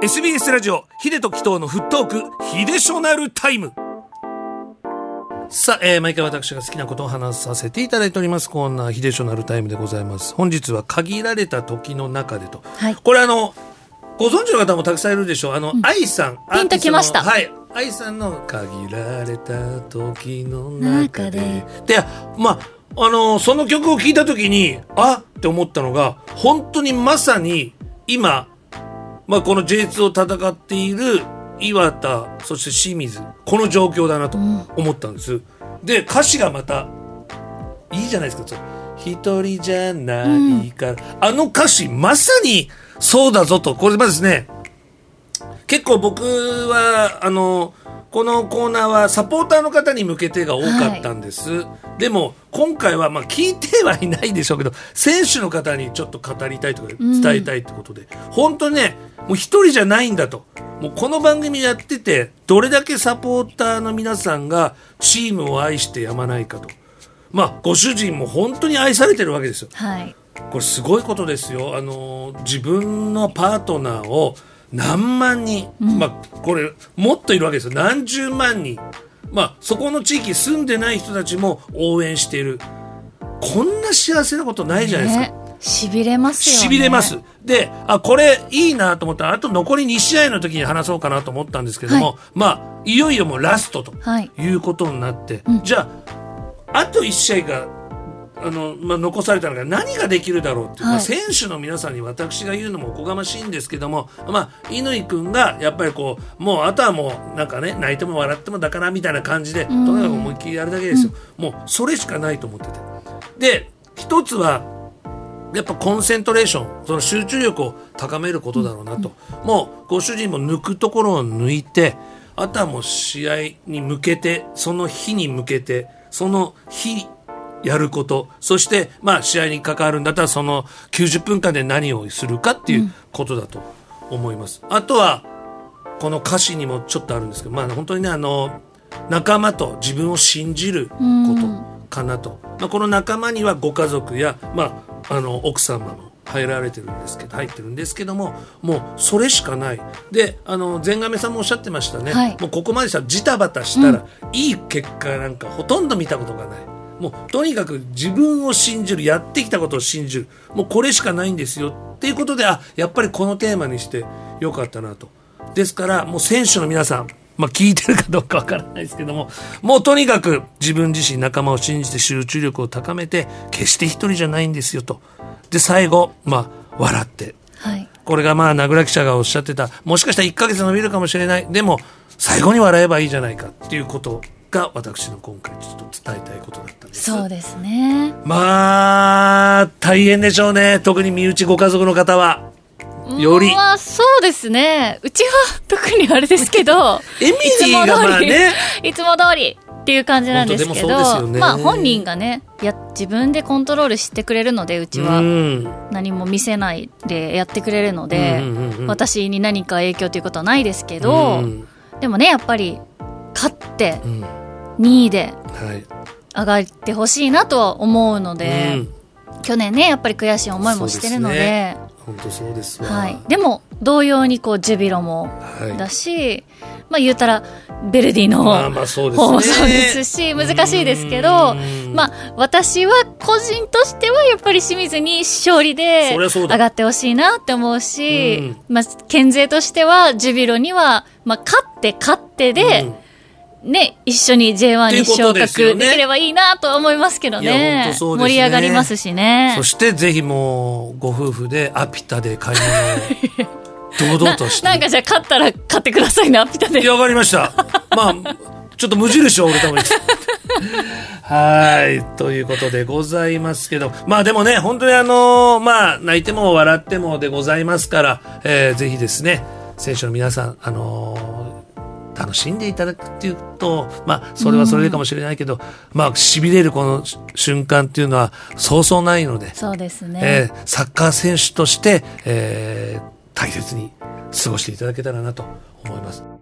SBS ラジオヒデとキトのフットークヒデショナルタイム。さあ、えー、毎回私が好きなことを話させていただいております。コーナーヒデショナルタイムでございます。本日は限られた時の中でと、はい。これあのご存知の方もたくさんいるでしょう。あの、愛さん。ピンときました。はい。愛さんの限られた時の中で。中で。まああのその曲を聴いた時にあって思ったのが本当にまさに今まあ、この J2 を戦っている岩田そして清水この状況だなと思ったんです、で歌詞がまたいいじゃないですか。一人じゃないから、あの歌詞まさにそうだぞと。これまですね結構僕はあのこのコーナーはサポーターの方に向けてが多かったんです、でも今回はまあ聞いてはいないでしょうけど選手の方にちょっと語りたいとか伝えたいってことで、本当にねもう一人じゃないんだと。もうこの番組やっててどれだけサポーターの皆さんがチームを愛してやまないかと。まあご主人も本当に愛されてるわけですよ。はい。これすごいことですよ。あの自分のパートナーを何万人、まあこれもっといるわけですよ。何十万人。まあそこの地域住んでない人たちも応援している。こんな幸せなことないじゃないですか。ねしびれますよねしびれます。で、あ、これいいなと思ったら、あと残り2試合の時に話そうかなと思ったんですけども、はまあ、いよいよもうラストとはいいうことになって、うんじゃあ、あと1試合が、あの、まあ、残されたのが何ができるだろうっていう、まあ、はい選手の皆さんに私が言うのもおこがましいんですけども、まあ、乾君がやっぱりこう、もうあとはもうなんかね、泣いても笑ってもだからみたいな感じで、とん。にかく思いっきりやるだけですよ。もうそれしかないと思ってて。で、一つは、やっぱコンセントレーションその集中力を高めることだろうなと、もうご主人も抜くところを抜いてあとはもう試合に向けてその日に向けてその日やること。そしてまあ試合に関わるんだったらその90分間で何をするかっていうことだと思います。あとはこの歌詞にもちょっとあるんですけど、まあ、本当にねあの仲間と自分を信じることかなと、まあ、この仲間にはご家族や、まあ、あの奥様も入られてるんですけど入ってるんですけどももうそれしかない。であの前亀さんもおっしゃってましたね、はい。もうここまでしたらジタバタしたら、いい結果なんかほとんど見たことがないもうとにかく自分を信じるやってきたことを信じる。もうこれしかないんですよ。っていうことであやっぱりこのテーマにしてよかったなと。ですからもう選手の皆さんまあ聞いてるかどうかわからないですけどももうとにかく自分自身仲間を信じて集中力を高めて決して一人じゃないんですよと。で最後まあ笑って。はい。これがまあ名倉記者がおっしゃってたもしかしたら1ヶ月伸びるかもしれない。でも最後に笑えばいいじゃないかっていうことが私の今回ちょっと伝えたいことだったんです。そうですね。まあ大変でしょうね。特に身内ご家族の方は。より。まあそうですね。うちは特にあれですけど。エミリーがまあね。いつも通り。っていう感じなんですけど。ね。まあ本人がねや自分でコントロールしてくれるのでうちは。うん。何も見せないでやってくれるので、うんうんうんうん。私に何か影響ということはないですけど、うん。でもねやっぱりうん。2位ではい。上がってほしいなとは思うので、うん。去年ねやっぱり悔しい思いもしてるので本当そうですわ。はい、でも同様にこうジュビロもはい。だし、まあ言うたらベルディの方もそうですし難しいですけどうんまあ私は個人としてはやっぱり清水に勝利で上がってほしいなって思うしうん。まあ県勢としてはジュビロにはまあ勝って勝ってで、うんね、一緒に J1 に昇格できればいいなと思いますけどね。ね。盛り上がりますしね。そしてぜひもうご夫婦でアピタで買い物を堂々として。なんかじゃあ勝ったら買ってくださいなピタで。いやわかりました。まあちょっと無印を売るために。はいということでございますけど。まあでもね本当にあのまあ泣いても笑ってもでございますから、えーぜひですね選手の皆さんあのー楽しんでいただくっていうと、まあ、それはそれでかもしれないけど、まあ、痺れるこの瞬間っていうのはそうそうないので、そうですね、えーサッカー選手として、えー大切に過ごしていただけたらなと思います。